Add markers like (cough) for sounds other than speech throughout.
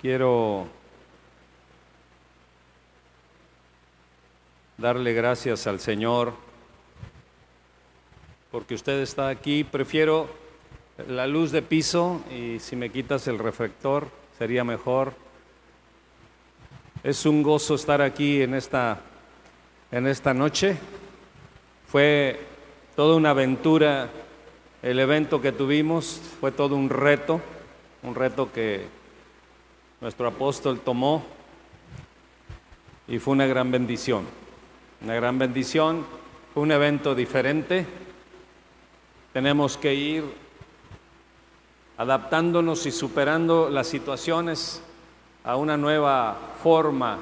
Quiero darle gracias al Señor porque usted está aquí. Prefiero la luz de piso y si me quitas el reflector sería mejor. Es un gozo estar aquí en esta, en esta noche. Fue toda una aventura el evento que tuvimos, fue todo un reto, un reto que nuestro apóstol tomó y fue una gran bendición. Una gran bendición, fue un evento diferente. Tenemos que ir adaptándonos y superando las situaciones a una nueva forma.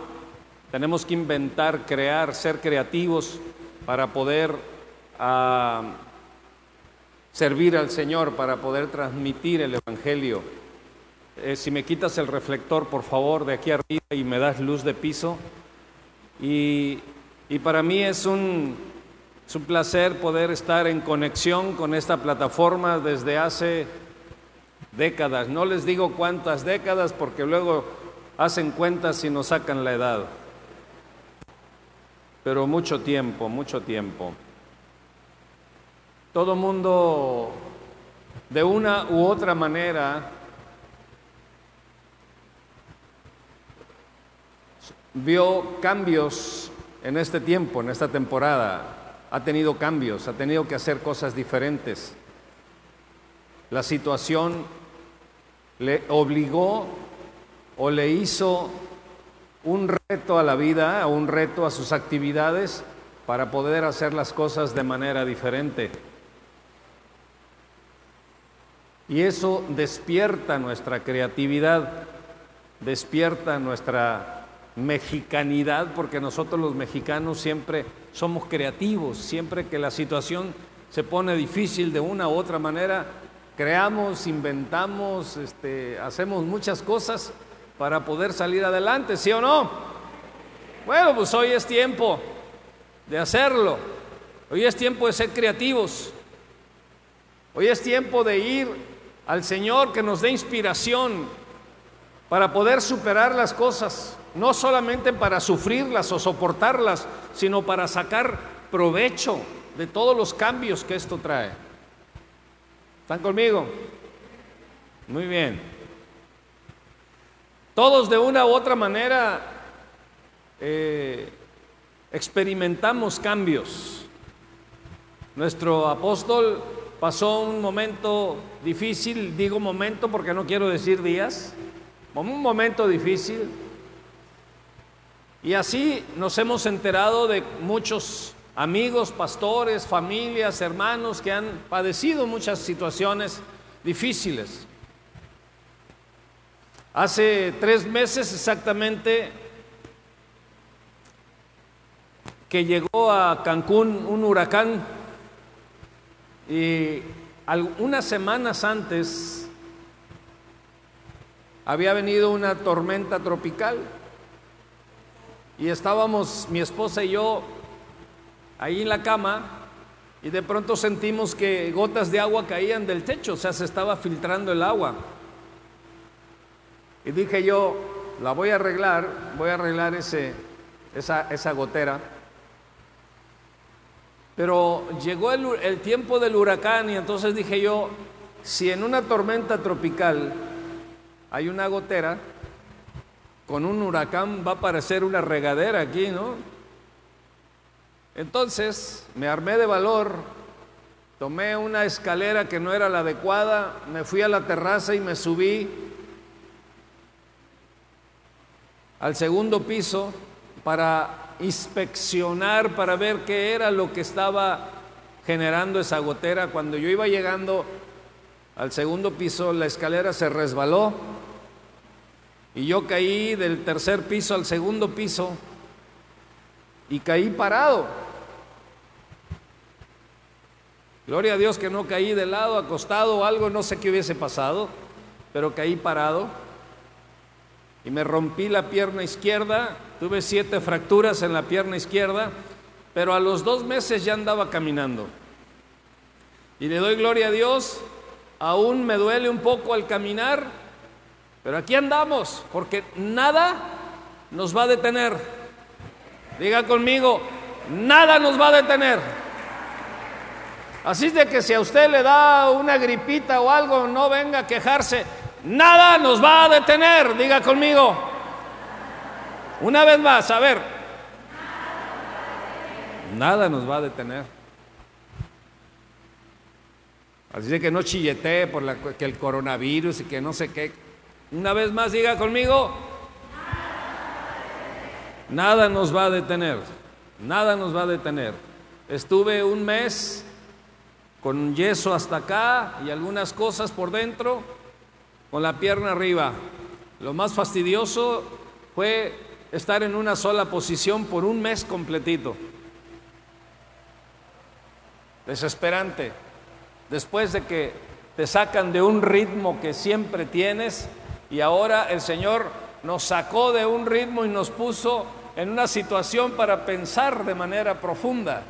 Tenemos que inventar, crear, ser creativos para poder uh, servir al Señor, para poder transmitir el Evangelio. Eh, si me quitas el reflector, por favor, de aquí arriba y me das luz de piso. Y, y para mí es un, es un placer poder estar en conexión con esta plataforma desde hace décadas. No les digo cuántas décadas porque luego hacen cuentas y nos sacan la edad. Pero mucho tiempo, mucho tiempo. Todo mundo de una u otra manera vio cambios en este tiempo, en esta temporada. Ha tenido cambios, ha tenido que hacer cosas diferentes. La situación le obligó o le hizo un reto a la vida, un reto a sus actividades para poder hacer las cosas de manera diferente. Y eso despierta nuestra creatividad, despierta nuestra mexicanidad, porque nosotros los mexicanos siempre somos creativos, siempre que la situación se pone difícil de una u otra manera, creamos, inventamos, este, hacemos muchas cosas para poder salir adelante, ¿sí o no? Bueno, pues hoy es tiempo de hacerlo, hoy es tiempo de ser creativos, hoy es tiempo de ir al Señor que nos dé inspiración para poder superar las cosas no solamente para sufrirlas o soportarlas, sino para sacar provecho de todos los cambios que esto trae. ¿Están conmigo? Muy bien. Todos de una u otra manera eh, experimentamos cambios. Nuestro apóstol pasó un momento difícil, digo momento porque no quiero decir días, un momento difícil, y así nos hemos enterado de muchos amigos, pastores, familias, hermanos que han padecido muchas situaciones difíciles. Hace tres meses exactamente que llegó a Cancún un huracán y unas semanas antes había venido una tormenta tropical y estábamos mi esposa y yo ahí en la cama y de pronto sentimos que gotas de agua caían del techo, o sea, se estaba filtrando el agua. Y dije yo, la voy a arreglar, voy a arreglar ese, esa, esa gotera. Pero llegó el, el tiempo del huracán y entonces dije yo, si en una tormenta tropical hay una gotera, con un huracán va a parecer una regadera aquí, ¿no? Entonces me armé de valor, tomé una escalera que no era la adecuada, me fui a la terraza y me subí al segundo piso para inspeccionar, para ver qué era lo que estaba generando esa gotera. Cuando yo iba llegando al segundo piso, la escalera se resbaló y yo caí del tercer piso al segundo piso y caí parado. Gloria a Dios que no caí de lado, acostado o algo, no sé qué hubiese pasado, pero caí parado y me rompí la pierna izquierda, tuve siete fracturas en la pierna izquierda, pero a los dos meses ya andaba caminando. Y le doy gloria a Dios, aún me duele un poco al caminar, Pero aquí andamos, porque nada nos va a detener. Diga conmigo, nada nos va a detener. Así es de que si a usted le da una gripita o algo, no venga a quejarse. Nada nos va a detener. Diga conmigo. Una vez más, a ver. Nada nos va a detener. Así de que no chillete por la, que el coronavirus y que no sé qué. Una vez más, diga conmigo. Nada nos va a detener. Nada nos va a detener. Estuve un mes con yeso hasta acá y algunas cosas por dentro, con la pierna arriba. Lo más fastidioso fue estar en una sola posición por un mes completito. Desesperante después de que te sacan de un ritmo que siempre tienes y ahora el Señor nos sacó de un ritmo y nos puso en una situación para pensar de manera profunda.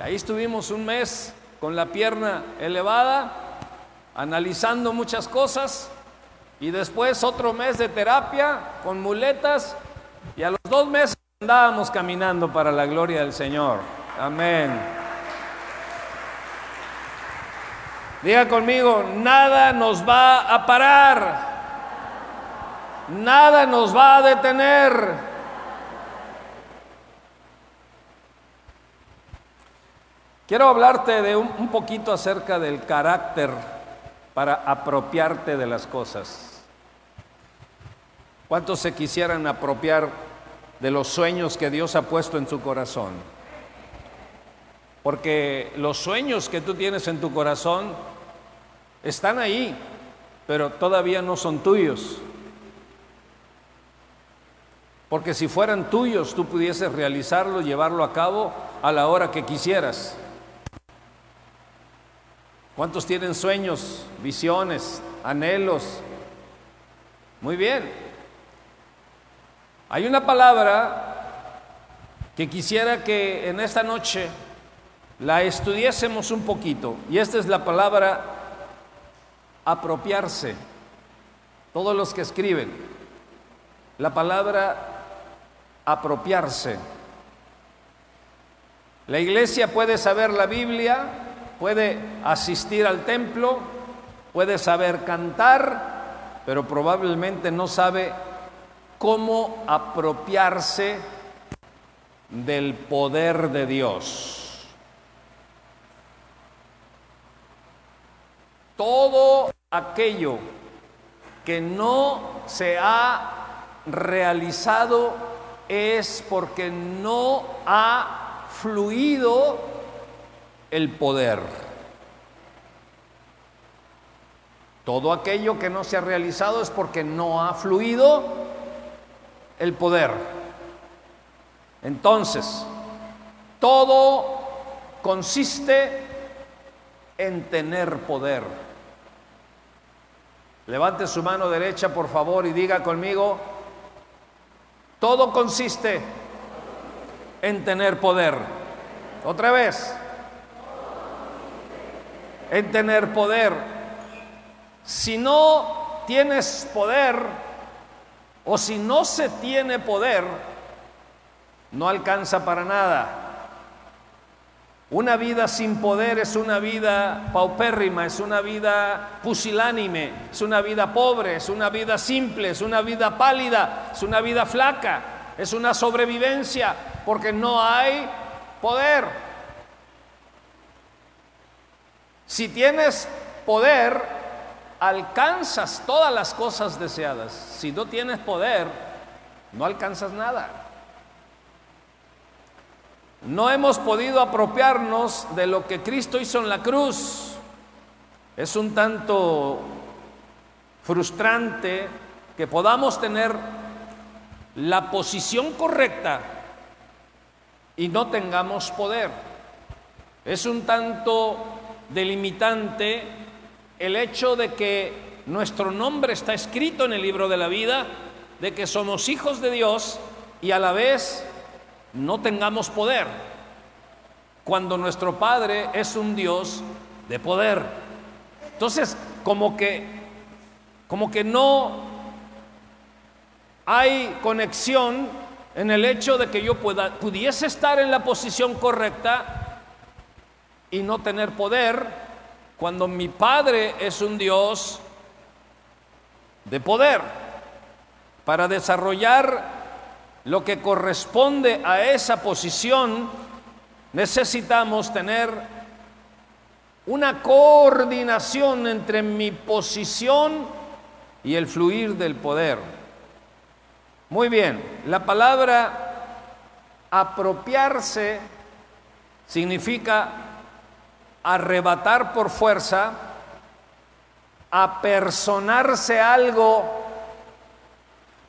ahí estuvimos un mes con la pierna elevada, analizando muchas cosas y después otro mes de terapia con muletas y a los dos meses andábamos caminando para la gloria del Señor. Amén. Diga conmigo, nada nos va a parar. Nada nos va a detener. Quiero hablarte de un, un, poquito acerca del carácter para apropiarte de las cosas. ¿Cuántos se quisieran apropiar de los sueños que Dios ha puesto en su corazón? Porque los sueños que tú tienes en tu corazón están ahí, pero todavía no son tuyos. Porque si fueran tuyos, tú pudieses realizarlo, llevarlo a cabo a la hora que quisieras. ¿Cuántos tienen sueños, visiones, anhelos? Muy bien. Hay una palabra que quisiera que en esta noche la estudiésemos un poquito. Y esta es la palabra apropiarse. Todos los que escriben, la palabra apropiarse. La iglesia puede saber la Biblia, puede asistir al templo, puede saber cantar, pero probablemente no sabe cómo apropiarse del poder de Dios. todo aquello que no se ha realizado es porque no ha fluido el poder. Todo aquello que no se ha realizado es porque no ha fluido el poder. Entonces, todo consiste en tener poder. Levante su mano derecha, por favor, y diga conmigo, todo consiste en tener poder. Otra vez, en tener poder. Si no tienes poder, o si no se tiene poder, no alcanza para nada. Una vida sin poder es una vida paupérrima, es una vida pusilánime, es una vida pobre, es una vida simple, es una vida pálida, es una vida flaca, es una sobrevivencia, porque no hay poder. Si tienes poder, alcanzas todas las cosas deseadas. Si no tienes poder, no alcanzas nada. No hemos podido apropiarnos de lo que Cristo hizo en la cruz. Es un tanto frustrante que podamos tener la posición correcta y no tengamos poder. Es un tanto delimitante el hecho de que nuestro nombre está escrito en el libro de la vida, de que somos hijos de Dios y a la vez no tengamos poder, cuando nuestro Padre es un Dios de poder. Entonces, como que, como que no, hay conexión en el hecho de que yo pueda, pudiese estar en la posición correcta y no tener poder cuando mi Padre es un Dios de poder para desarrollar lo que corresponde a esa posición, necesitamos tener una coordinación entre mi posición y el fluir del poder. Muy bien, la palabra apropiarse significa arrebatar por fuerza, apersonarse algo,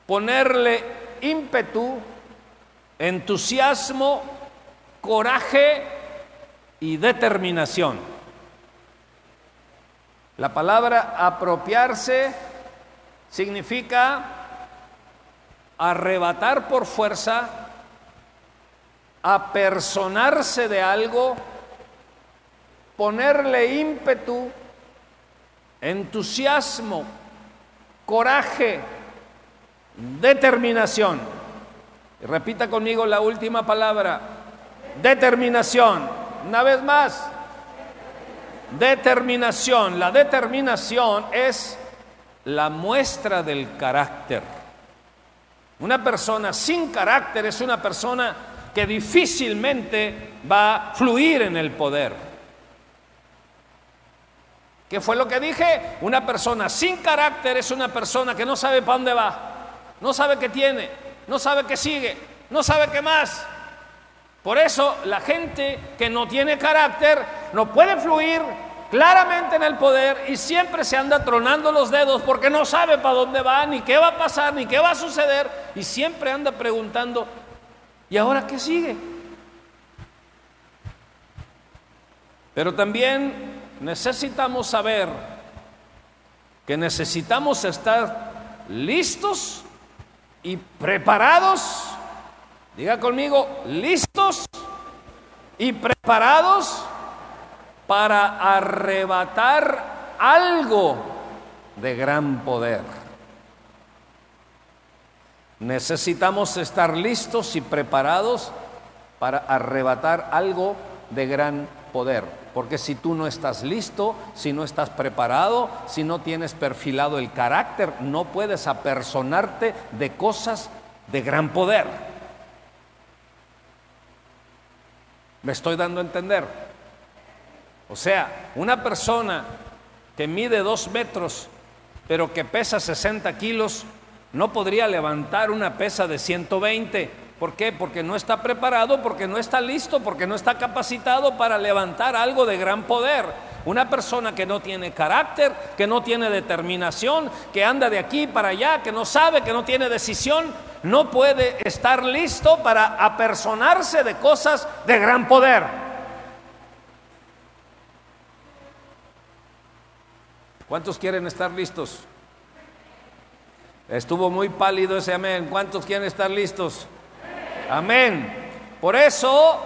ponerle ímpetu, entusiasmo, coraje y determinación. La palabra apropiarse significa arrebatar por fuerza, apersonarse de algo, ponerle ímpetu, entusiasmo, coraje, determinación. repita conmigo la última palabra, determinación. Una vez más, determinación. La determinación es la muestra del carácter. Una persona sin carácter es una persona que difícilmente va a fluir en el poder. ¿Qué fue lo que dije? Una persona sin carácter es una persona que no sabe para dónde va, no sabe qué tiene, no sabe qué sigue, no sabe qué más. Por eso la gente que no tiene carácter no puede fluir claramente en el poder y siempre se anda tronando los dedos porque no sabe para dónde va, ni qué va a pasar, ni qué va a suceder y siempre anda preguntando, ¿y ahora qué sigue? Pero también necesitamos saber que necesitamos estar listos y preparados, diga conmigo, listos y preparados para arrebatar algo de gran poder. Necesitamos estar listos y preparados para arrebatar algo de gran poder. Porque si tú no estás listo, si no estás preparado, si no tienes perfilado el carácter, no puedes apersonarte de cosas de gran poder. ¿Me estoy dando a entender? O sea, una persona que mide dos metros, pero que pesa 60 kilos, no podría levantar una pesa de 120. ¿Por qué? Porque no está preparado, porque no está listo, porque no está capacitado para levantar algo de gran poder. Una persona que no tiene carácter, que no tiene determinación, que anda de aquí para allá, que no sabe, que no tiene decisión, no puede estar listo para apersonarse de cosas de gran poder. ¿Cuántos quieren estar listos? Estuvo muy pálido ese amén. ¿Cuántos quieren estar listos? Amén. Por eso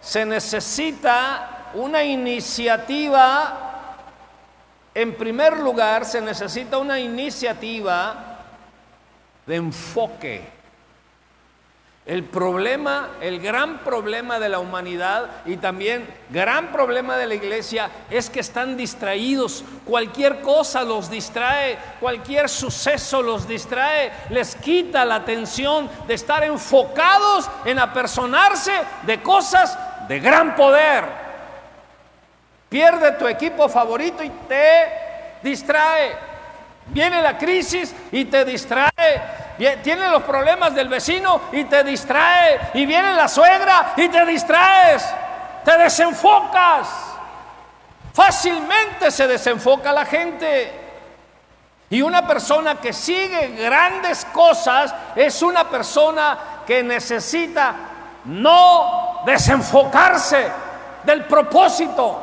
se necesita una iniciativa. En primer lugar, se necesita una iniciativa de enfoque. El problema, el gran problema de la humanidad y también gran problema de la iglesia es que están distraídos. Cualquier cosa los distrae, cualquier suceso los distrae, les quita la atención de estar enfocados en apersonarse de cosas de gran poder. Pierde tu equipo favorito y te distrae. Viene la crisis y te distrae tiene los problemas del vecino y te distrae. Y viene la suegra y te distraes. Te desenfocas. Fácilmente se desenfoca la gente. Y una persona que sigue grandes cosas es una persona que necesita no desenfocarse del propósito.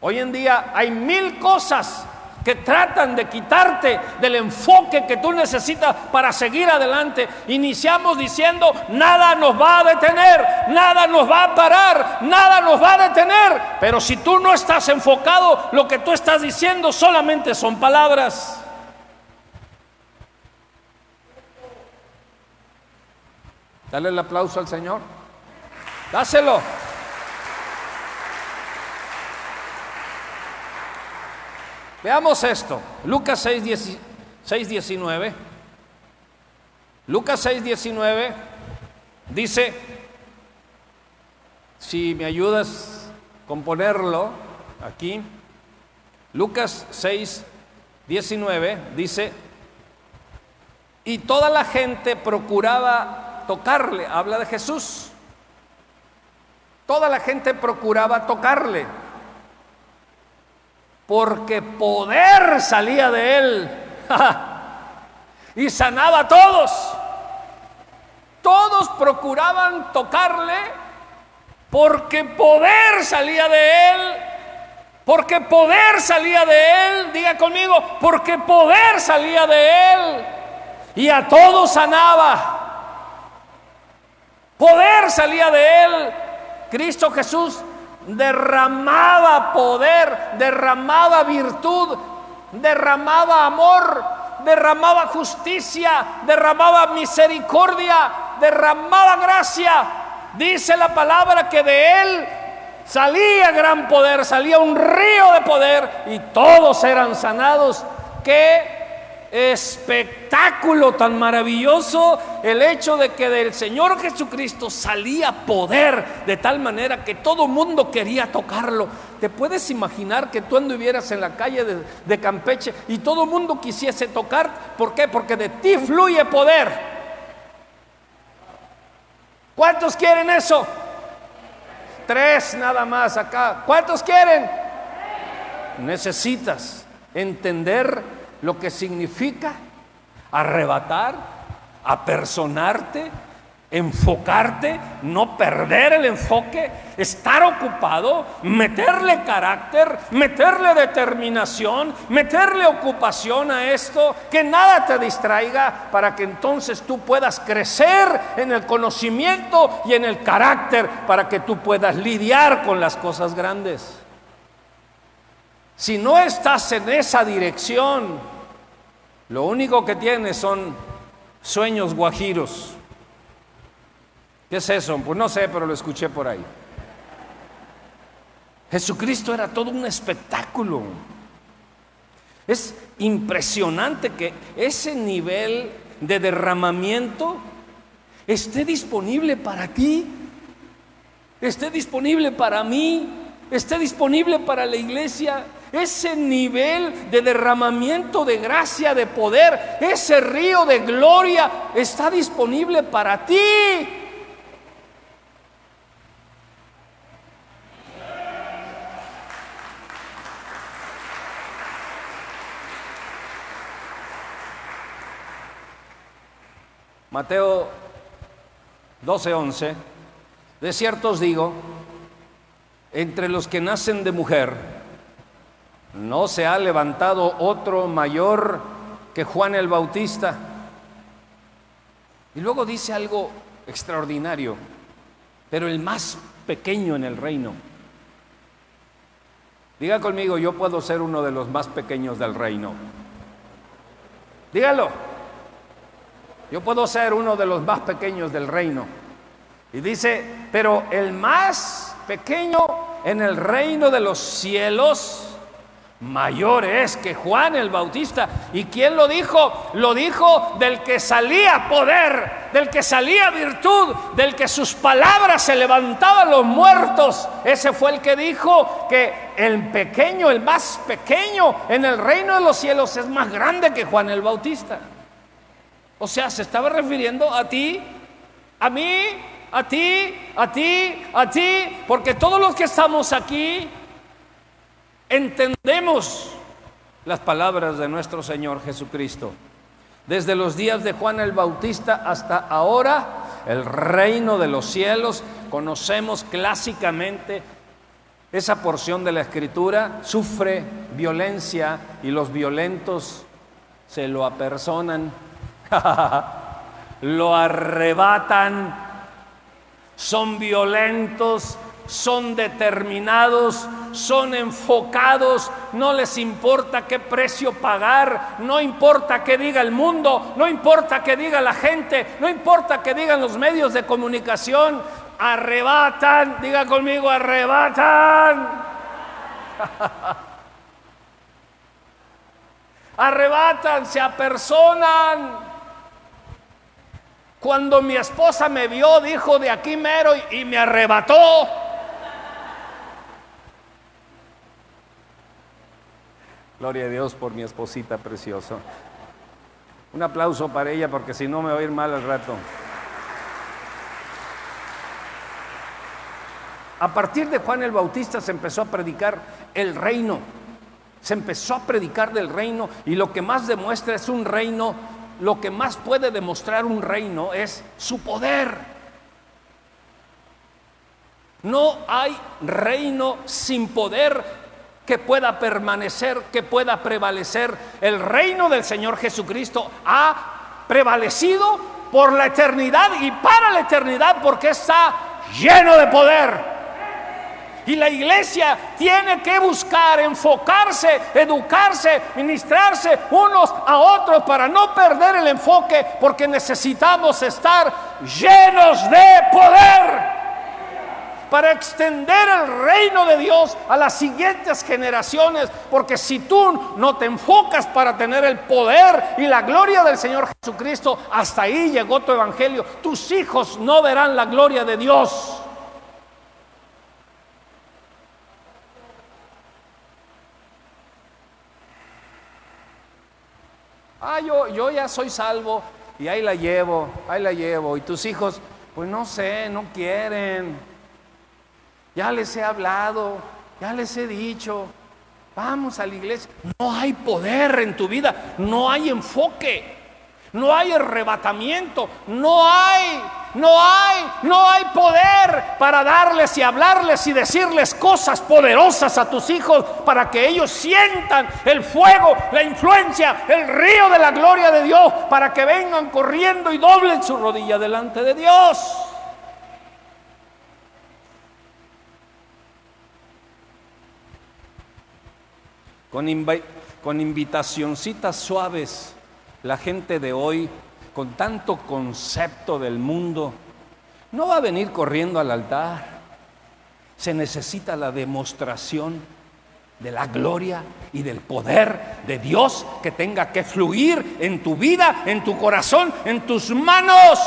Hoy en día hay mil cosas que tratan de quitarte del enfoque que tú necesitas para seguir adelante. Iniciamos diciendo, nada nos va a detener, nada nos va a parar, nada nos va a detener. Pero si tú no estás enfocado, lo que tú estás diciendo solamente son palabras. Dale el aplauso al Señor. Dáselo. Veamos esto. Lucas 6, 19. Lucas 6, 19 dice, si me ayudas con ponerlo aquí, Lucas 6, 19 dice, y toda la gente procuraba tocarle, habla de Jesús, toda la gente procuraba tocarle, porque poder salía de él (laughs) y sanaba a todos. Todos procuraban tocarle porque poder salía de él, porque poder salía de él, diga conmigo, porque poder salía de él y a todos sanaba. Poder salía de él. Cristo Jesús derramaba poder, derramaba virtud, derramaba amor, derramaba justicia, derramaba misericordia, derramaba gracia. Dice la palabra que de él salía gran poder, salía un río de poder y todos eran sanados. Que espectáculo tan maravilloso el hecho de que del Señor Jesucristo salía poder de tal manera que todo mundo quería tocarlo. ¿Te puedes imaginar que tú anduvieras en la calle de, Campeche y todo mundo quisiese tocar? ¿Por qué? Porque de ti fluye poder. ¿Cuántos quieren eso? Tres nada más acá. ¿Cuántos quieren? Necesitas entender lo que significa arrebatar, apersonarte, enfocarte, no perder el enfoque, estar ocupado, meterle carácter, meterle determinación, meterle ocupación a esto, que nada te distraiga para que entonces tú puedas crecer en el conocimiento y en el carácter para que tú puedas lidiar con las cosas grandes. Si no estás en esa dirección, lo único que tienes son sueños guajiros. ¿Qué es eso? Pues no sé, pero lo escuché por ahí. Jesucristo era todo un espectáculo. Es impresionante que ese nivel de derramamiento esté disponible para ti, esté disponible para mí, esté disponible para la iglesia. Ese nivel de derramamiento de gracia, de poder, ese río de gloria está disponible para ti. Mateo 12:11, de cierto os digo, entre los que nacen de mujer, no se ha levantado otro mayor que Juan el Bautista. Y luego dice algo extraordinario, pero el más pequeño en el reino. Diga conmigo, yo puedo ser uno de los más pequeños del reino. Dígalo. Yo puedo ser uno de los más pequeños del reino. Y dice, pero el más pequeño en el reino de los cielos, mayor es que Juan el Bautista. ¿Y quién lo dijo? Lo dijo del que salía poder, del que salía virtud, del que sus palabras se levantaban los muertos. Ese fue el que dijo que el pequeño, el más pequeño en el reino de los cielos es más grande que Juan el Bautista. O sea, se estaba refiriendo a ti, a mí, a ti, a ti, a ti, porque todos los que estamos aquí entendemos las palabras de nuestro Señor Jesucristo. Desde los días de Juan el Bautista hasta ahora, el reino de los cielos, conocemos clásicamente esa porción de la escritura, sufre violencia y los violentos se lo apersonan, (laughs) lo arrebatan son violentos son determinados, son enfocados, no les importa qué precio pagar, no importa qué diga el mundo, no importa qué diga la gente, no importa qué digan los medios de comunicación, arrebatan, diga conmigo, arrebatan. (laughs) arrebatan, se apersonan. Cuando mi esposa me vio, dijo de aquí mero y, me arrebató. Gloria a Dios por mi esposita preciosa. Un aplauso para ella porque si no me va a ir mal al rato. A partir de Juan el Bautista se empezó a predicar el reino. Se empezó a predicar del reino y lo que más demuestra es un reino lo que más puede demostrar un reino es su poder. No hay reino sin poder que pueda permanecer, que pueda prevalecer. El reino del Señor Jesucristo ha prevalecido por la eternidad y para la eternidad porque está lleno de poder. Y la iglesia tiene que buscar, enfocarse, educarse, ministrarse unos a otros para no perder el enfoque, porque necesitamos estar llenos de poder para extender el reino de Dios a las siguientes generaciones, porque si tú no te enfocas para tener el poder y la gloria del Señor Jesucristo, hasta ahí llegó tu evangelio, tus hijos no verán la gloria de Dios. Ah, yo, yo ya soy salvo y ahí la llevo, ahí la llevo. Y tus hijos, pues no sé, no quieren. Ya les he hablado, ya les he dicho, vamos a la iglesia. No hay poder en tu vida, no hay enfoque, no hay arrebatamiento, no hay no hay, no hay poder para darles y hablarles y decirles cosas poderosas a tus hijos para que ellos sientan el fuego, la influencia, el río de la gloria de Dios, para que vengan corriendo y doblen su rodilla delante de Dios. Con, invitacioncitas suaves, la gente de hoy con tanto concepto del mundo, no va a venir corriendo al altar. Se necesita la demostración de la gloria y del poder de Dios que tenga que fluir en tu vida, en tu corazón, en tus manos.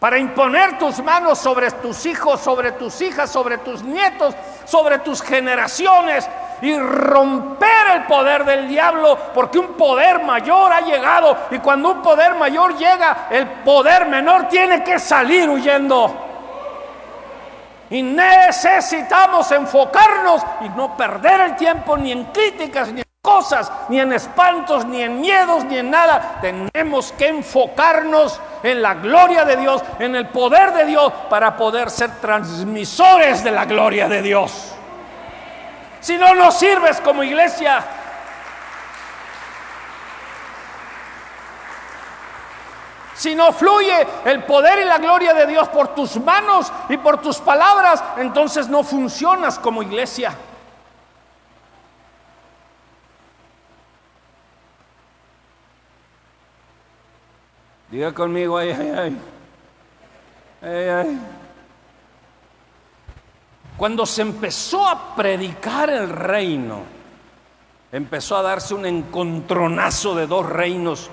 Para imponer tus manos sobre tus hijos, sobre tus hijas, sobre tus nietos, sobre tus generaciones, y romper el poder del diablo, porque un poder mayor ha llegado y cuando un poder mayor llega, el poder menor tiene que salir huyendo. Y necesitamos enfocarnos y no perder el tiempo ni en críticas, ni en cosas, ni en espantos, ni en miedos, ni en nada. Tenemos que enfocarnos en la gloria de Dios, en el poder de Dios, para poder ser transmisores de la gloria de Dios. Si no, no sirves como iglesia. Si no fluye el poder y la gloria de Dios por tus manos y por tus palabras, entonces no funcionas como iglesia. Diga conmigo, ay, ay, ay. ay, ay. Cuando se empezó a predicar el reino, empezó a darse un encontronazo de dos reinos.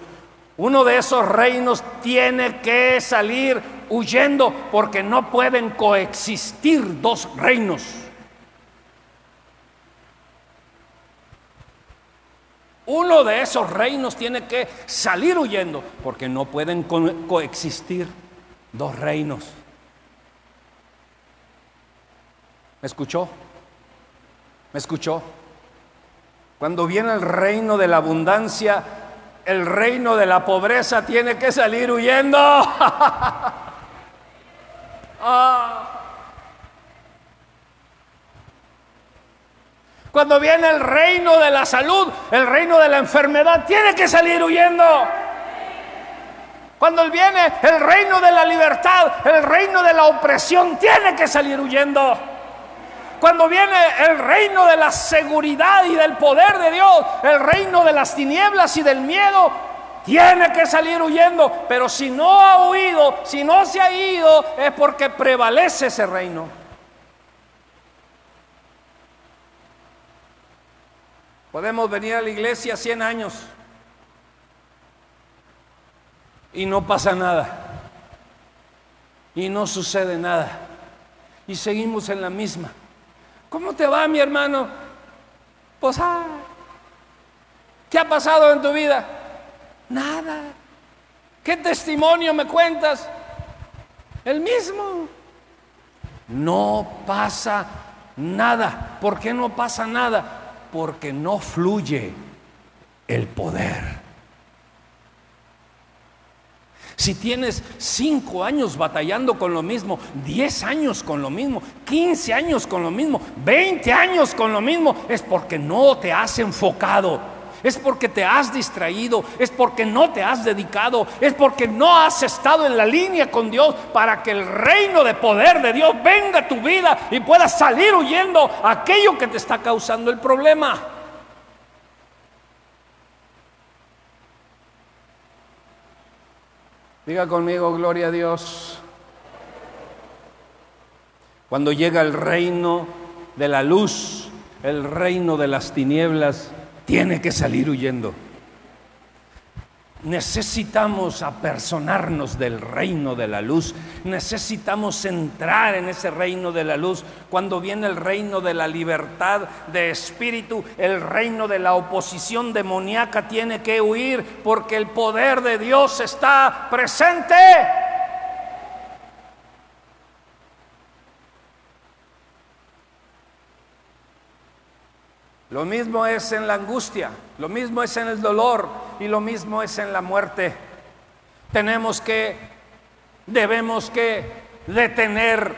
Uno de esos reinos tiene que salir huyendo porque no pueden coexistir dos reinos. Uno de esos reinos tiene que salir huyendo porque no pueden coexistir dos reinos. ¿Me escuchó? ¿Me escuchó? Cuando viene el reino de la abundancia, el reino de la pobreza tiene que salir huyendo. (laughs) Ah. Cuando viene el reino de la salud, el reino de la enfermedad, tiene que salir huyendo. Cuando viene el reino de la libertad, el reino de la opresión, tiene que salir huyendo. Cuando viene el reino de la seguridad y del poder de Dios, el reino de las tinieblas y del miedo, tiene que salir huyendo. Pero si no ha huido, si no se ha ido, es porque prevalece ese reino. Podemos venir a la iglesia 100 años y no pasa nada. Y no sucede nada. Y seguimos en la misma. ¿Cómo te va, mi hermano? Pues, ah, ¿qué ha pasado en tu vida? Nada. ¿Qué testimonio me cuentas? El mismo. No pasa nada. ¿Por qué no pasa nada? Porque no fluye el poder. Si tienes cinco años batallando con lo mismo, diez años con lo mismo, quince años con lo mismo, veinte años con lo mismo, es porque no te has enfocado. Es porque te has distraído, es porque no te has dedicado, es porque no has estado en la línea con Dios para que el reino de poder de Dios venga a tu vida y puedas salir huyendo aquello que te está causando el problema. Diga conmigo, gloria a Dios. Cuando llega el reino de la luz, el reino de las tinieblas, tiene que salir huyendo. Necesitamos apersonarnos del reino de la luz. Necesitamos entrar en ese reino de la luz. Cuando viene el reino de la libertad de espíritu, el reino de la oposición demoníaca tiene que huir porque el poder de Dios está presente. Lo mismo es en la angustia, lo mismo es en el dolor y lo mismo es en la muerte. Tenemos que, debemos que detener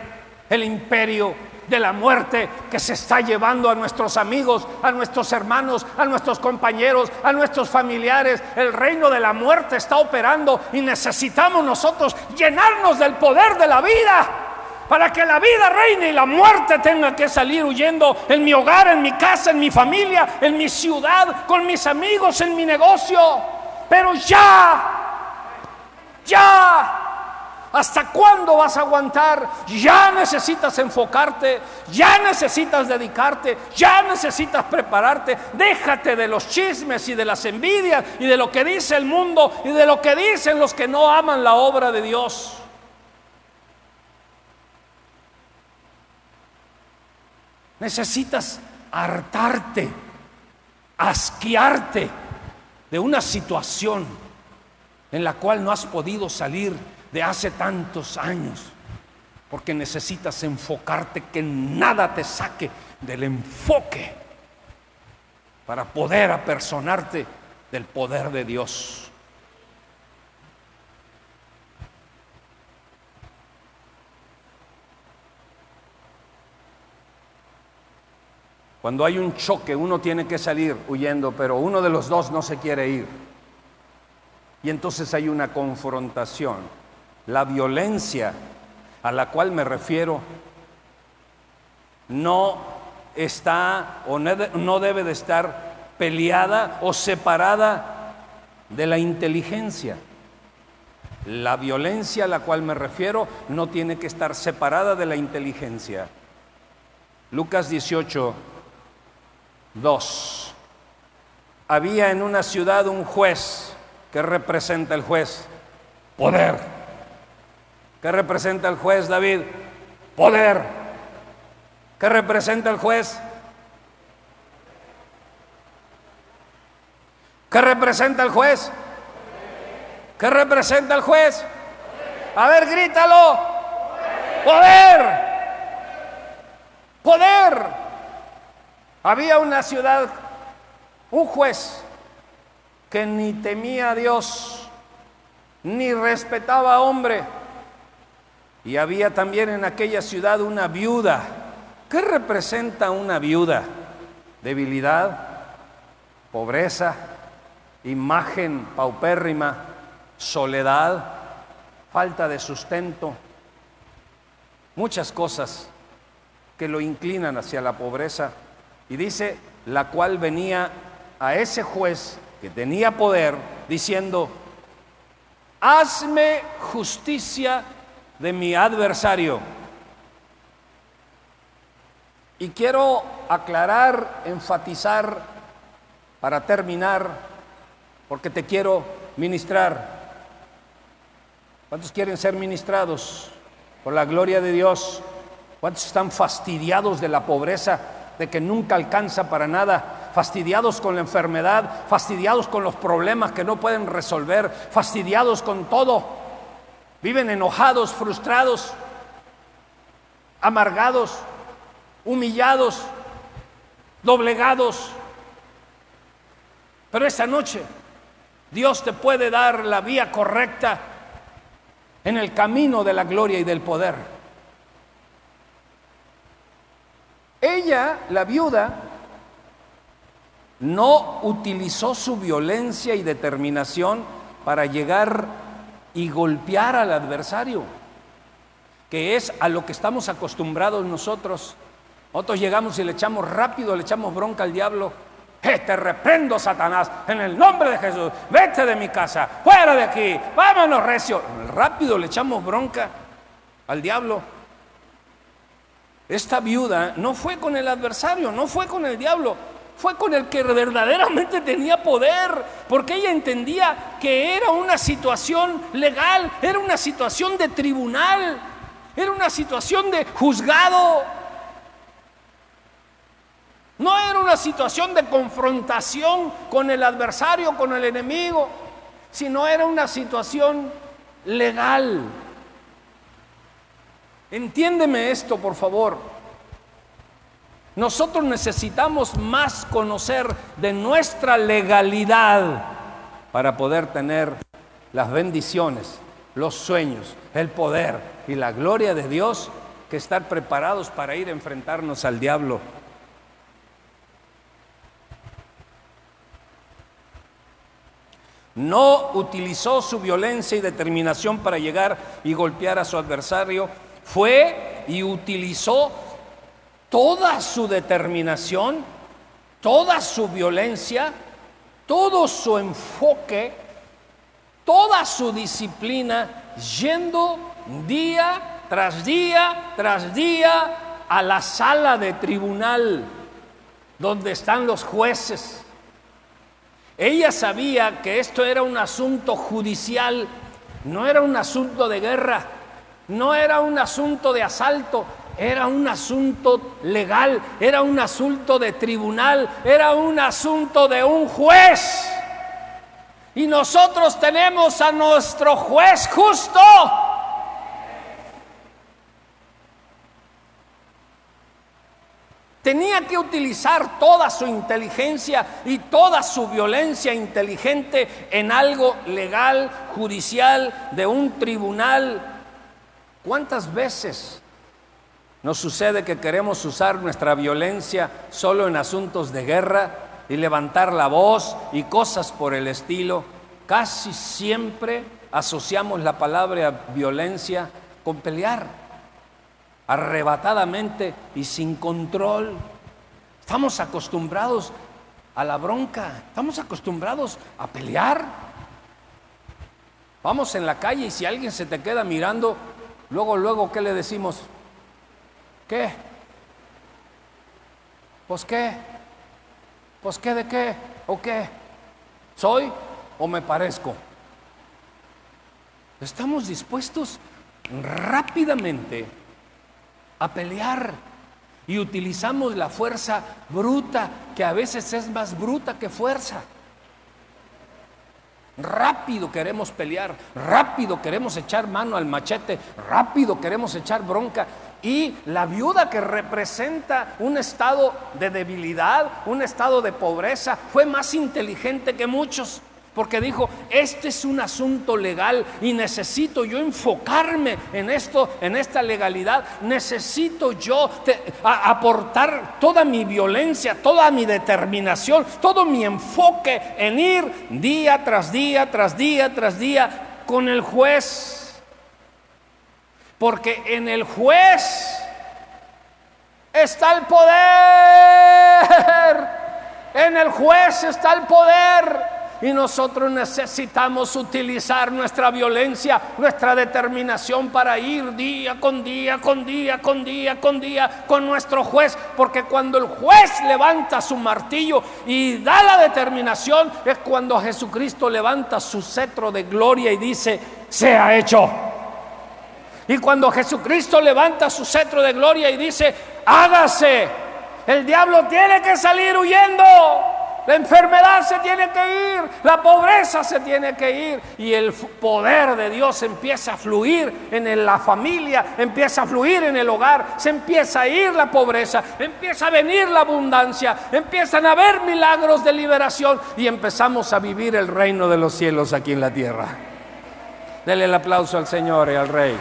el imperio de la muerte que se está llevando a nuestros amigos, a nuestros hermanos, a nuestros compañeros, a nuestros familiares. El reino de la muerte está operando y necesitamos nosotros llenarnos del poder de la vida para que la vida reine y la muerte tenga que salir huyendo en mi hogar, en mi casa, en mi familia, en mi ciudad, con mis amigos, en mi negocio. Pero ya, ya, ¿Hasta cuándo vas a aguantar? Ya necesitas enfocarte, ya necesitas dedicarte, ya necesitas prepararte. Déjate de los chismes y de las envidias y de lo que dice el mundo y de lo que dicen los que no aman la obra de Dios. Necesitas hartarte, asquearte de una situación en la cual no has podido salir de hace tantos años, porque necesitas enfocarte que nada te saque del enfoque para poder apersonarte del poder de Dios. Cuando hay un choque, uno tiene que salir huyendo, pero uno de los dos no se quiere ir. Y entonces hay una confrontación. La violencia a la cual me refiero no está o no debe de estar peleada o separada de la inteligencia. La violencia a la cual me refiero no tiene que estar separada de la inteligencia. Lucas 18, Dos, había en una ciudad un juez. que representa el juez? Poder. ¿Qué representa el juez, David? Poder. ¿Qué representa el juez? ¿Qué representa el juez? ¿Qué representa el juez? A ver, grítalo. Poder. Poder. Había una ciudad, un juez que ni temía a Dios, ni respetaba a hombre. Y había también en aquella ciudad una viuda. ¿Qué representa una viuda? Debilidad, pobreza, imagen paupérrima. soledad, falta de sustento, muchas cosas que lo inclinan hacia la pobreza. Y dice, la cual venía a ese juez que tenía poder diciendo, hazme justicia de mi adversario. Y quiero aclarar, enfatizar, para terminar, porque te quiero ministrar. ¿Cuántos quieren ser ministrados por la gloria de Dios? ¿Cuántos están fastidiados de la pobreza, de que nunca alcanza para nada? Fastidiados con la enfermedad, fastidiados con los problemas que no pueden resolver, fastidiados con todo. Viven enojados, frustrados, amargados, humillados, doblegados. Pero esta noche Dios te puede dar la vía correcta en el camino de la gloria y del poder. Ella, la viuda, no utilizó su violencia y determinación para llegar y golpear al adversario, que es a lo que estamos acostumbrados nosotros. Nosotros llegamos y le echamos rápido, le echamos bronca al diablo. Eh, te reprendo, Satanás, en el nombre de Jesús. Vete de mi casa, fuera de aquí, vámonos, recio. Rápido le echamos bronca al diablo. Esta viuda no fue con el adversario, no fue con el diablo, fue con el que verdaderamente tenía poder, porque ella entendía que era una situación legal, era una situación de tribunal, era una situación de juzgado. No era una situación de confrontación con el adversario, con el enemigo, sino era una situación legal. Entiéndeme esto, por favor. Nosotros necesitamos más conocer de nuestra legalidad para poder tener las bendiciones, los sueños, el poder y la gloria de Dios que estar preparados para ir a enfrentarnos al diablo No utilizó su violencia y determinación para llegar y golpear a su adversario. Fue y utilizó toda su determinación, toda su violencia, todo su enfoque, toda su disciplina, yendo día tras día tras día a la sala de tribunal donde están los jueces. Ella sabía que esto era un asunto judicial, no era un asunto de guerra, no era un asunto de asalto, era un asunto legal, era un asunto de tribunal, era un asunto de un juez. Y nosotros tenemos a nuestro juez justo. Tenía que utilizar toda su inteligencia y toda su violencia inteligente en algo legal, judicial, de un tribunal. ¿Cuántas veces nos sucede que queremos usar nuestra violencia solo en asuntos de guerra y levantar la voz y cosas por el estilo? Casi siempre asociamos la palabra violencia con pelear arrebatadamente y sin control. Estamos acostumbrados a la bronca, estamos acostumbrados a pelear. Vamos en la calle y si alguien se te queda mirando, luego, luego, ¿qué le decimos? ¿Qué? ¿Pues qué? ¿Pues qué de qué? ¿O qué? ¿Soy o me parezco? Estamos dispuestos rápidamente a pelear y utilizamos la fuerza bruta, que a veces es más bruta que fuerza. Rápido queremos pelear, rápido queremos echar mano al machete, rápido queremos echar bronca. Y la viuda que representa un estado de debilidad, un estado de pobreza, fue más inteligente que muchos. Porque dijo, este es un asunto legal y necesito yo enfocarme en esto, en esta legalidad. Necesito yo aportar toda mi violencia, toda mi determinación, todo mi enfoque en ir día tras día, tras día, tras día con el juez, porque en el juez está el poder, en el juez está el poder. Y nosotros necesitamos utilizar nuestra violencia, nuestra determinación para ir día con día, con día, con día, con día con nuestro juez. Porque cuando el juez levanta su martillo y da la determinación, es cuando Jesucristo levanta su cetro de gloria y dice, se ha hecho. Y cuando Jesucristo levanta su cetro de gloria y dice, hágase, el diablo tiene que salir huyendo. La enfermedad se tiene que ir, la pobreza se tiene que ir y el poder de Dios empieza a fluir en la familia, empieza a fluir en el hogar, se empieza a ir la pobreza, empieza a venir la abundancia, empiezan a haber milagros de liberación y empezamos a vivir el reino de los cielos aquí en la tierra. Dele el aplauso al Señor y al Rey.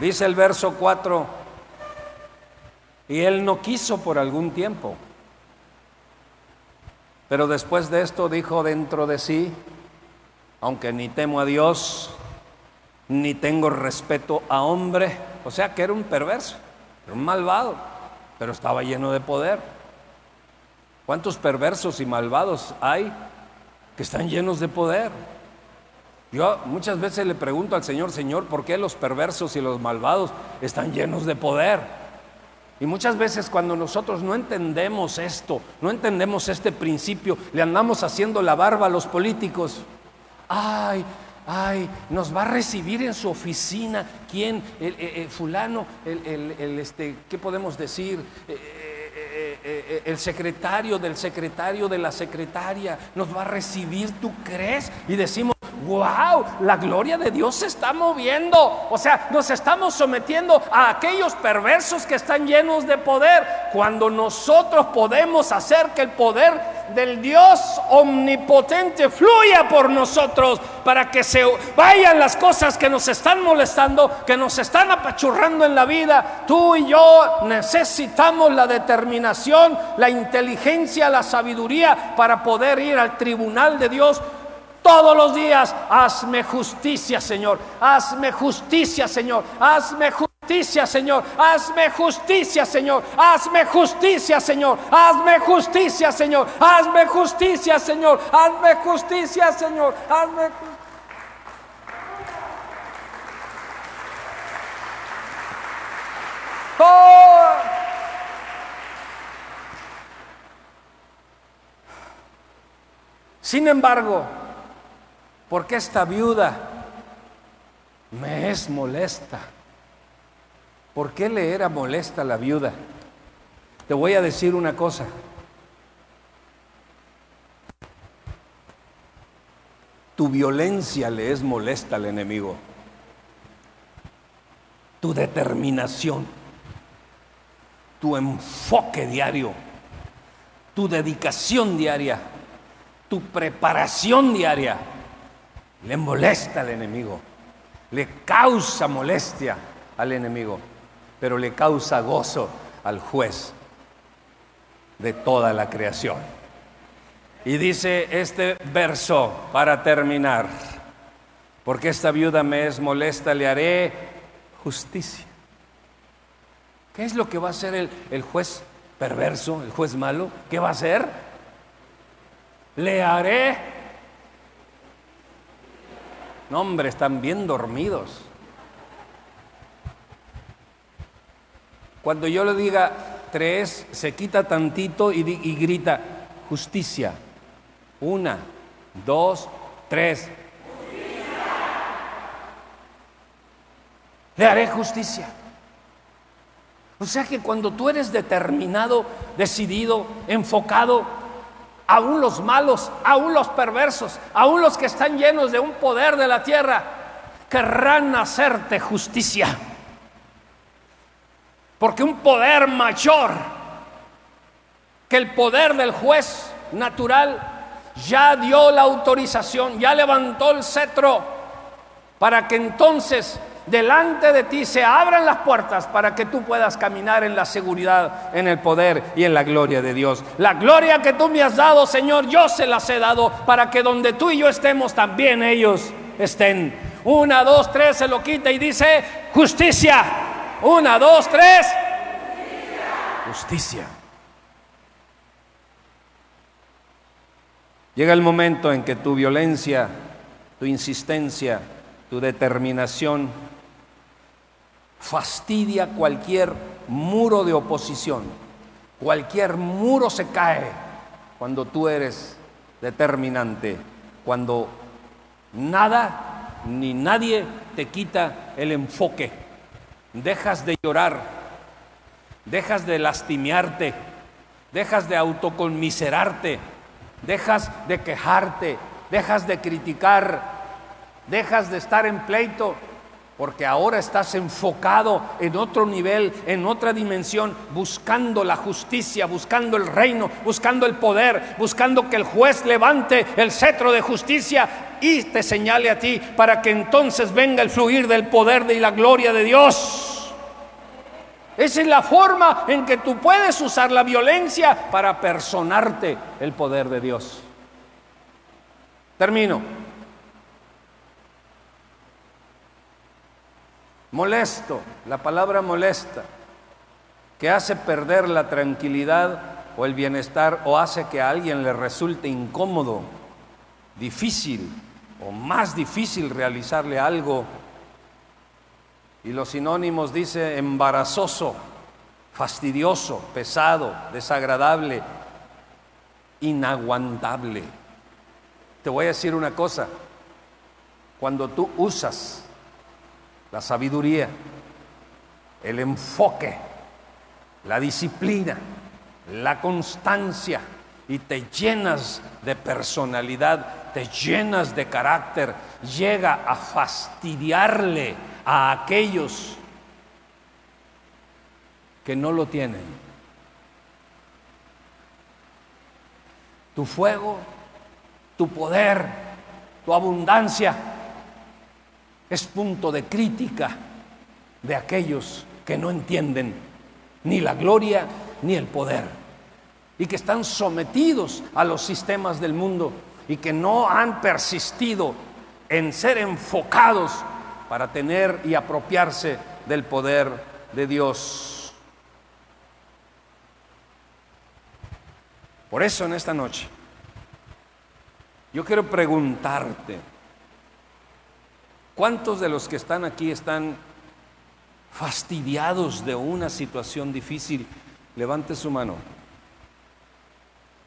Dice el verso 4 y él no quiso por algún tiempo. Pero después de esto dijo dentro de sí, aunque ni temo a Dios, ni tengo respeto a hombre, o sea que era un perverso, un malvado, pero estaba lleno de poder. ¿Cuántos perversos y malvados hay que están llenos de poder? Yo muchas veces le pregunto al Señor, Señor, ¿por qué los perversos y los malvados están llenos de poder? Y muchas veces cuando nosotros no entendemos esto, no entendemos este principio, le andamos haciendo la barba a los políticos. Ay, ay, nos va a recibir en su oficina. ¿Quién? El, fulano, el, este, ¿qué podemos decir? Eh, eh, eh, el secretario del secretario de la secretaria nos va a recibir, ¿tú crees? Y decimos, wow, la gloria de Dios se está moviendo. O sea, nos estamos sometiendo a aquellos perversos que están llenos de poder. Cuando nosotros podemos hacer que el poder del Dios omnipotente fluya por nosotros para que se vayan las cosas que nos están molestando, que nos están apachurrando en la vida. Tú y yo necesitamos la determinación, la inteligencia, la sabiduría para poder ir al tribunal de Dios todos los días, hazme justicia, Señor. Hazme justicia, Señor. Hazme justicia, Señor. Hazme justicia, Señor. Hazme justicia, Señor. Hazme justicia, Señor. Hazme justicia, Señor. Hazme justicia, Señor. Hazme Oh. Sin embargo, porque esta viuda me es molesta. ¿Por qué le era molesta la viuda? Te voy a decir una cosa. Tu violencia le es molesta al enemigo. Tu determinación, tu enfoque diario, tu dedicación diaria, tu preparación diaria le molesta al enemigo, le causa molestia al enemigo, pero le causa gozo al juez de toda la creación. Y dice este verso para terminar, porque esta viuda me es molesta, le haré justicia. ¿Qué es lo que va a hacer el, el juez perverso, el juez malo? ¿Qué va a hacer? Le haré no, hombre, están bien dormidos. Cuando yo le diga tres, se quita tantito y, grita, justicia. Una, dos, tres. Le haré justicia. O sea que cuando tú eres determinado, decidido, enfocado, aún los malos, aún los perversos, aún los que están llenos de un poder de la tierra, querrán hacerte justicia. Porque un poder mayor que el poder del juez natural ya dio la autorización, ya levantó el cetro para que entonces delante de ti se abran las puertas para que tú puedas caminar en la seguridad, en el poder y en la gloria de Dios. La gloria que tú me has dado, Señor, yo se las he dado para que donde tú y yo estemos, también ellos estén. Una, dos, tres, se lo quita y dice justicia. Una, dos, tres. Justicia. Llega el momento en que tu violencia, tu insistencia, tu determinación fastidia cualquier muro de oposición. Cualquier muro se cae cuando tú eres determinante, cuando nada ni nadie te quita el enfoque. Dejas de llorar, dejas de lastimearte, dejas de autoconmiserarte dejas de quejarte, dejas de criticar, dejas de estar en pleito, porque ahora estás enfocado en otro nivel, en otra dimensión, buscando la justicia, buscando el reino, buscando el poder, buscando que el juez levante el cetro de justicia y te señale a ti para que entonces venga el fluir del poder y la gloria de Dios. Esa es la forma en que tú puedes usar la violencia para personarte el poder de Dios. Termino. Molesto, la palabra molesta, que hace perder la tranquilidad o el bienestar o hace que a alguien le resulte incómodo, difícil o más difícil realizarle algo y los sinónimos dice embarazoso, fastidioso, pesado, desagradable, inaguantable. Te voy a decir una cosa, cuando tú usas la sabiduría, el enfoque, la disciplina, la constancia y te llenas de personalidad, te llenas de carácter, llega a fastidiarle a aquellos que no lo tienen. Tu fuego, tu poder, tu abundancia es punto de crítica de aquellos que no entienden ni la gloria ni el poder y que están sometidos a los sistemas del mundo y que no han persistido en ser enfocados para tener y apropiarse del poder de Dios. Por eso en esta noche yo quiero preguntarte, ¿cuántos de los que están aquí están fastidiados de una situación difícil? Levante su mano.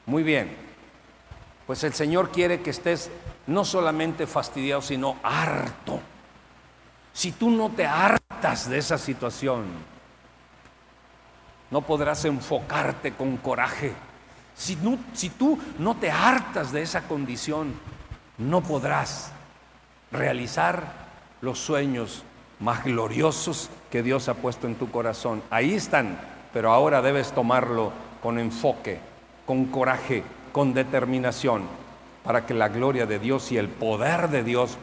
Muy bien, pues el Señor quiere que estés no solamente fastidiado, sino harto si tú no te hartas de esa situación, no podrás enfocarte con coraje. Si, si tú no te hartas de esa condición, no podrás realizar los sueños más gloriosos que Dios ha puesto en tu corazón. Ahí están, pero ahora debes tomarlo con enfoque, con coraje, con determinación, para que la gloria de Dios y el poder de Dios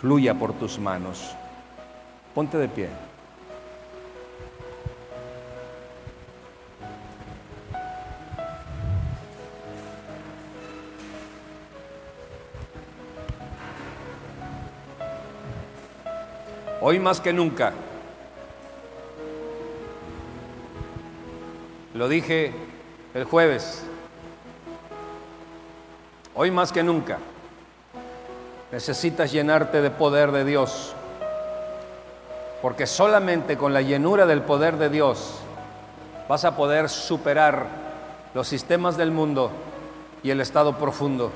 fluya por tus manos. Ponte de pie. Hoy más que nunca, lo dije el jueves, hoy más que nunca, necesitas llenarte de poder de Dios. Porque solamente con la llenura del poder de Dios vas a poder superar los sistemas del mundo y el estado profundo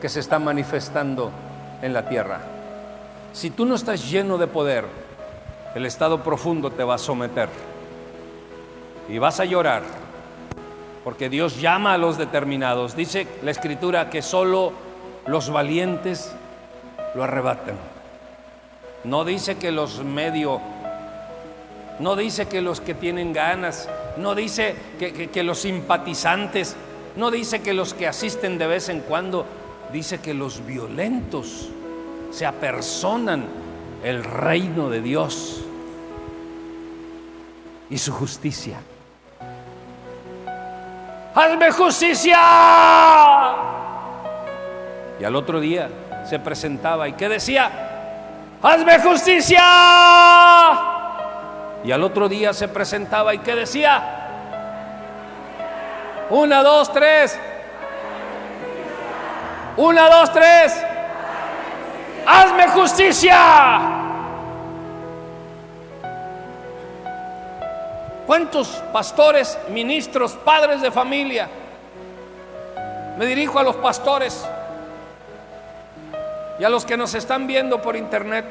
que se está manifestando en la tierra. Si tú no estás lleno de poder, el estado profundo te va a someter y vas a llorar, porque Dios llama a los determinados. Dice la escritura que solo los valientes lo arrebatan. No dice que los medio, no dice que los que tienen ganas, no dice que, los simpatizantes, no dice que los que asisten de vez en cuando, dice que los violentos se apersonan el reino de Dios y su justicia. Hazme justicia. Y al otro día se presentaba y que decía, hazme justicia. Y al otro día se presentaba y que decía, una, dos, tres. Una, dos, tres. Hazme justicia. ¿Cuántos pastores, ministros, padres de familia? Me dirijo a los pastores y a los que nos están viendo por internet.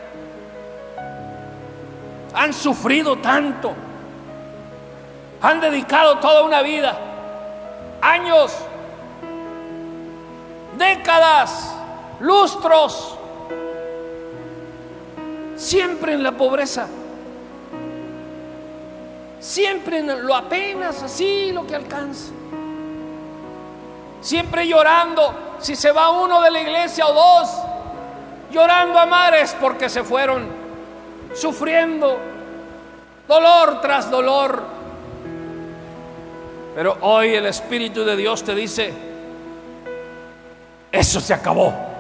Han sufrido tanto. Han dedicado toda una vida, años, décadas, lustros, siempre en la pobreza. Siempre en lo apenas así lo que alcanza. Siempre llorando si se va uno de la iglesia o dos. Llorando a mares porque se fueron. Sufriendo dolor tras dolor. Pero hoy el Espíritu de Dios te dice, eso se acabó.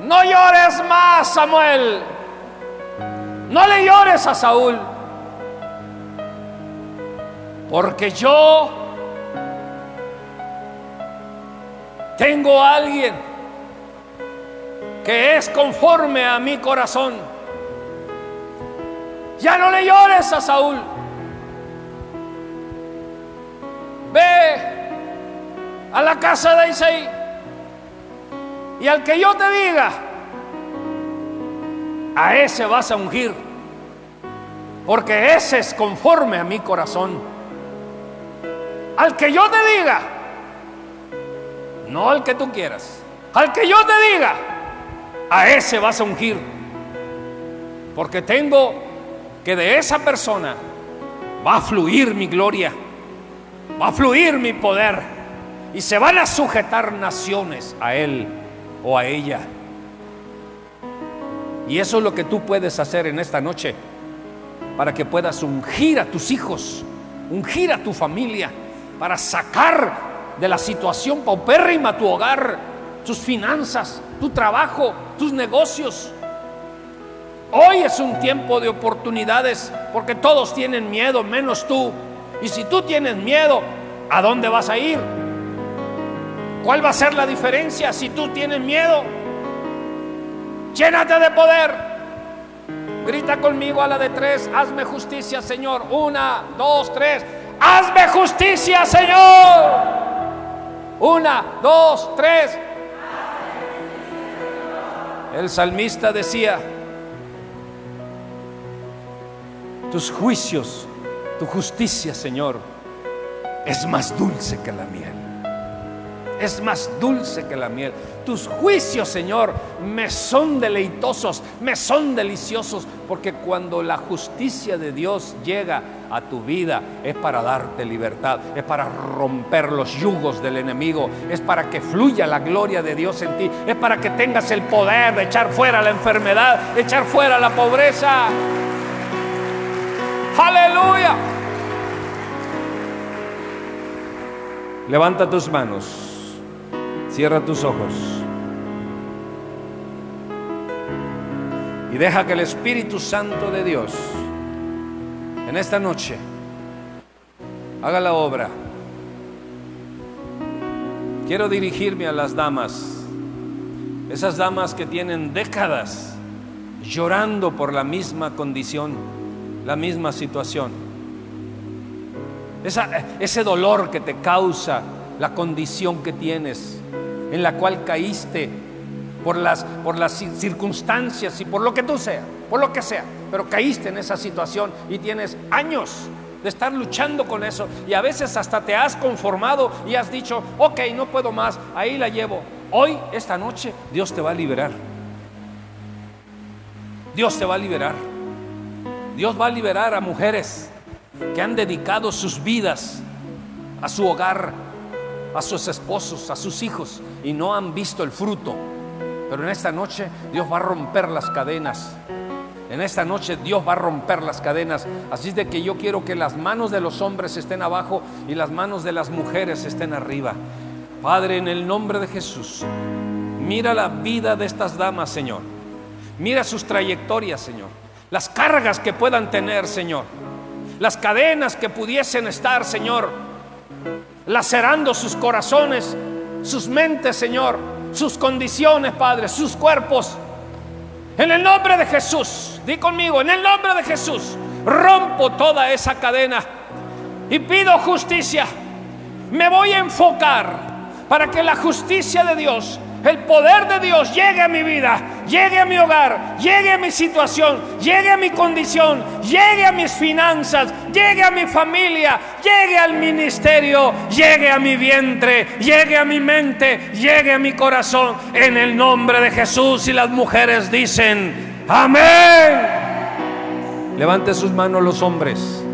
No llores más, Samuel. No le llores a Saúl, porque yo tengo a alguien que es conforme a mi corazón. Ya no le llores a Saúl. Ve a la casa de Isaí y al que yo te diga, a ese vas a ungir, porque ese es conforme a mi corazón. Al que yo te diga, no al que tú quieras, al que yo te diga, a ese vas a ungir, porque tengo que de esa persona va a fluir mi gloria, va a fluir mi poder, y se van a sujetar naciones a él o a ella. Y eso es lo que tú puedes hacer en esta noche para que puedas ungir a tus hijos, ungir a tu familia, para sacar de la situación paupérrima tu hogar, tus finanzas, tu trabajo, tus negocios. Hoy es un tiempo de oportunidades porque todos tienen miedo, menos tú. Y si tú tienes miedo, ¿a dónde vas a ir? ¿Cuál va a ser la diferencia si tú tienes miedo? Llénate de poder. Grita conmigo a la de tres. Hazme justicia, Señor. Una, dos, tres. Hazme justicia, Señor. Una, dos, tres. El salmista decía, tus juicios, tu justicia, Señor, es más dulce que la miel es más dulce que la miel. Tus juicios, Señor, me son deleitosos, me son deliciosos, porque cuando la justicia de Dios llega a tu vida es para darte libertad, es para romper los yugos del enemigo, es para que fluya la gloria de Dios en ti, es para que tengas el poder de echar fuera la enfermedad, de echar fuera la pobreza. Aleluya. Levanta tus manos. Cierra tus ojos. Y deja que el Espíritu Santo de Dios en esta noche haga la obra. Quiero dirigirme a las damas, esas damas que tienen décadas llorando por la misma condición, la misma situación. ese dolor que te causa la condición que tienes en la cual caíste por las, por las circunstancias y por lo que tú sea, por lo que sea, pero caíste en esa situación y tienes años de estar luchando con eso y a veces hasta te has conformado y has dicho, ok, no puedo más, ahí la llevo. Hoy, esta noche, Dios te va a liberar. Dios te va a liberar. Dios va a liberar a mujeres que han dedicado sus vidas a su hogar, a sus esposos, a sus hijos y no han visto el fruto. Pero en esta noche Dios va a romper las cadenas. En esta noche Dios va a romper las cadenas. Así es de que yo quiero que las manos de los hombres estén abajo y las manos de las mujeres estén arriba. Padre, en el nombre de Jesús, mira la vida de estas damas, Señor. Mira sus trayectorias, Señor. Las cargas que puedan tener, Señor. Las cadenas que pudiesen estar, Señor, lacerando sus corazones, sus mentes, Señor, sus condiciones, Padre, sus cuerpos. En el nombre de Jesús, di conmigo, en el nombre de Jesús, rompo toda esa cadena y pido justicia. Me voy a enfocar para que la justicia de Dios el poder de Dios llegue a mi vida, llegue a mi hogar, llegue a mi situación, llegue a mi condición, llegue a mis finanzas, llegue a mi familia, llegue al ministerio, llegue a mi vientre, llegue a mi mente, llegue a mi corazón. En el nombre de Jesús y las mujeres dicen, amén. Levante sus manos los hombres.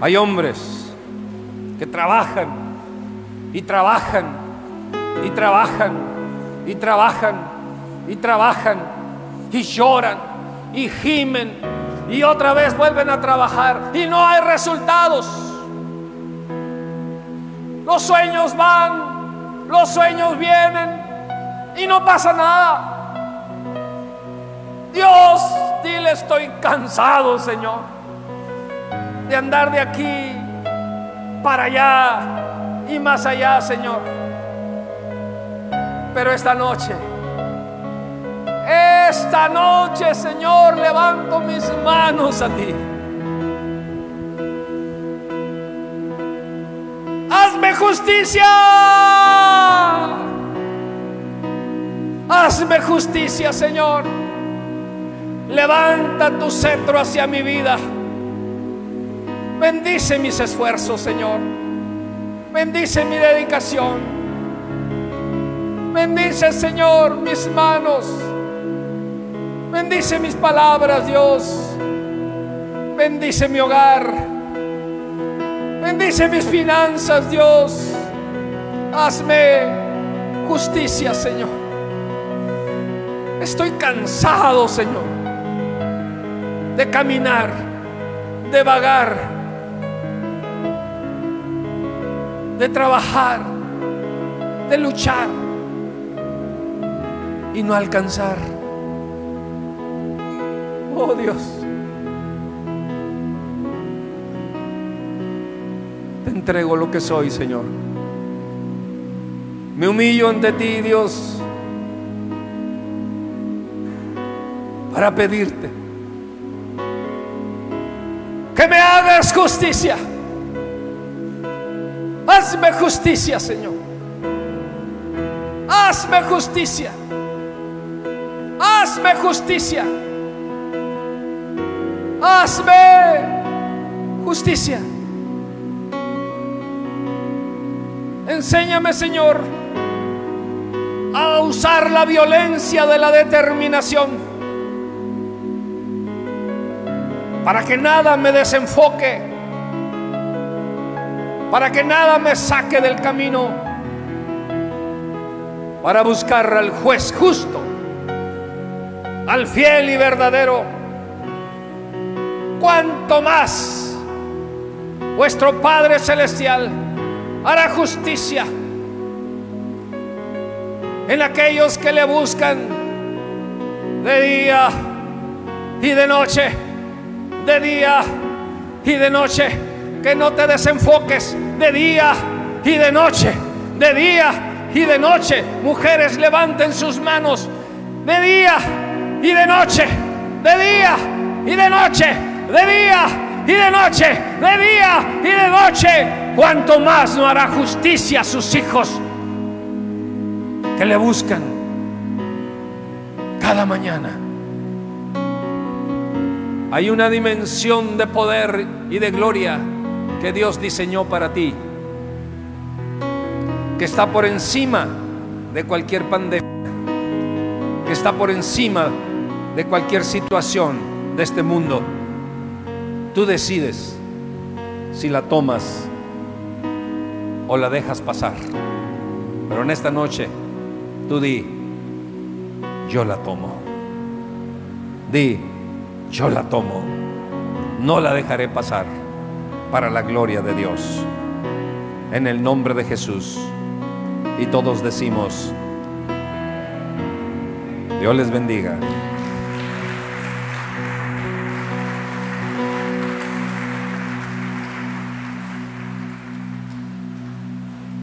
Hay hombres que trabajan y trabajan y trabajan y trabajan y trabajan y lloran y gimen y otra vez vuelven a trabajar y no hay resultados. Los sueños van, los sueños vienen y no pasa nada. Dios, dile, estoy cansado, Señor, de andar de aquí para allá y más allá, Señor. Pero esta noche, esta noche, Señor, levanto mis manos a ti. Hazme justicia. Hazme justicia, Señor. Levanta tu cetro hacia mi vida. Bendice mis esfuerzos, Señor. Bendice mi dedicación. Bendice, Señor, mis manos. Bendice mis palabras, Dios. Bendice mi hogar. Bendice mis finanzas, Dios. Hazme justicia, Señor. Estoy cansado, Señor, de caminar, de vagar, de trabajar, de luchar y no alcanzar. Oh Dios, te entrego lo que soy, Señor. Me humillo ante ti, Dios, para pedirte que me hagas justicia. Hazme justicia, Señor. Hazme justicia hazme justicia. Hazme justicia. Enséñame, Señor, a usar la violencia de la determinación para que nada me desenfoque, para que nada me saque del camino, para buscar al juez justo al fiel y verdadero, cuanto más vuestro Padre Celestial hará justicia en aquellos que le buscan de día y de noche, de día y de noche, que no te desenfoques de día y de noche, de día y de noche. Mujeres levanten sus manos de día y de noche, de día y de noche, de día y de noche, de día y de noche, cuanto más no hará justicia a sus hijos que le buscan cada mañana. Hay una dimensión de poder y de gloria que Dios diseñó para ti, que está por encima de cualquier pandemia, que está por encima de cualquier situación de este mundo, tú decides si la tomas o la dejas pasar. Pero en esta noche Tú di, yo la tomo. Di, yo la tomo. No la dejaré pasar para la gloria de Dios. En el nombre de Jesús. Y todos decimos, Dios les bendiga.